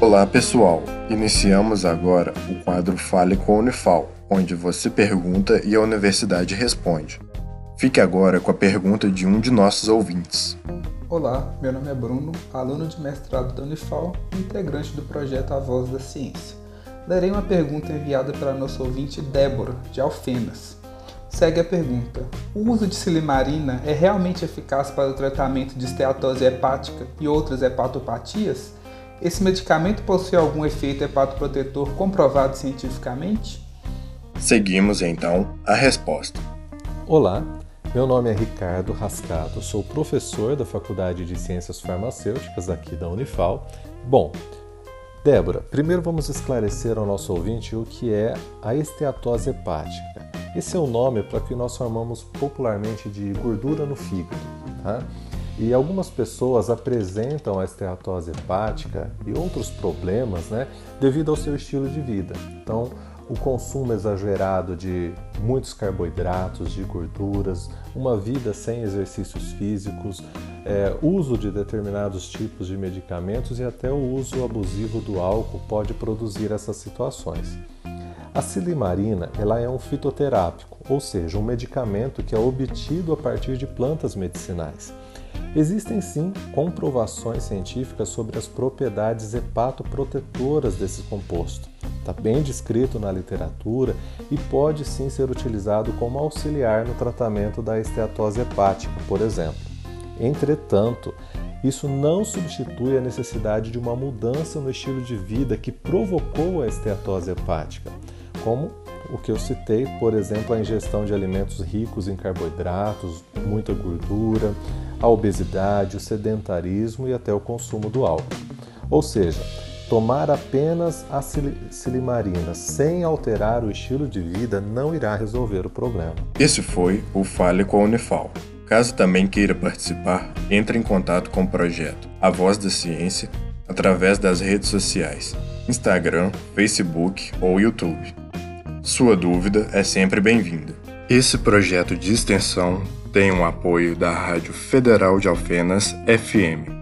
Olá pessoal, iniciamos agora o quadro Fale com a Unifal, onde você pergunta e a universidade responde. Fique agora com a pergunta de um de nossos ouvintes. Olá, meu nome é Bruno, aluno de mestrado da Unifal e integrante do projeto A Voz da Ciência. Lerei uma pergunta enviada pela nossa ouvinte Débora, de Alfenas. Segue a pergunta: O uso de silimarina é realmente eficaz para o tratamento de esteatose hepática e outras hepatopatias? Esse medicamento possui algum efeito hepatoprotetor comprovado cientificamente? Seguimos então a resposta. Olá, meu nome é Ricardo Rascado, sou professor da Faculdade de Ciências Farmacêuticas aqui da Unifal. Bom, Débora, primeiro vamos esclarecer ao nosso ouvinte o que é a esteatose hepática. Esse é o nome para que nós chamamos popularmente de gordura no fígado. Tá? E algumas pessoas apresentam a esteatose hepática e outros problemas né, devido ao seu estilo de vida. Então, o consumo exagerado de muitos carboidratos, de gorduras, uma vida sem exercícios físicos, é, uso de determinados tipos de medicamentos e até o uso abusivo do álcool pode produzir essas situações. A silimarina ela é um fitoterápico, ou seja, um medicamento que é obtido a partir de plantas medicinais. Existem sim comprovações científicas sobre as propriedades hepatoprotetoras desse composto. Está bem descrito na literatura e pode sim ser utilizado como auxiliar no tratamento da esteatose hepática, por exemplo. Entretanto, isso não substitui a necessidade de uma mudança no estilo de vida que provocou a esteatose hepática, como o que eu citei, por exemplo, a ingestão de alimentos ricos em carboidratos, muita gordura, a obesidade, o sedentarismo e até o consumo do álcool. Ou seja, tomar apenas a silimarina sem alterar o estilo de vida não irá resolver o problema. Esse foi o Fale com a Unifal. Caso também queira participar, entre em contato com o projeto A Voz da Ciência através das redes sociais, Instagram, Facebook ou YouTube. Sua dúvida é sempre bem-vinda. Esse projeto de extensão tem o um apoio da Rádio Federal de Alfenas FM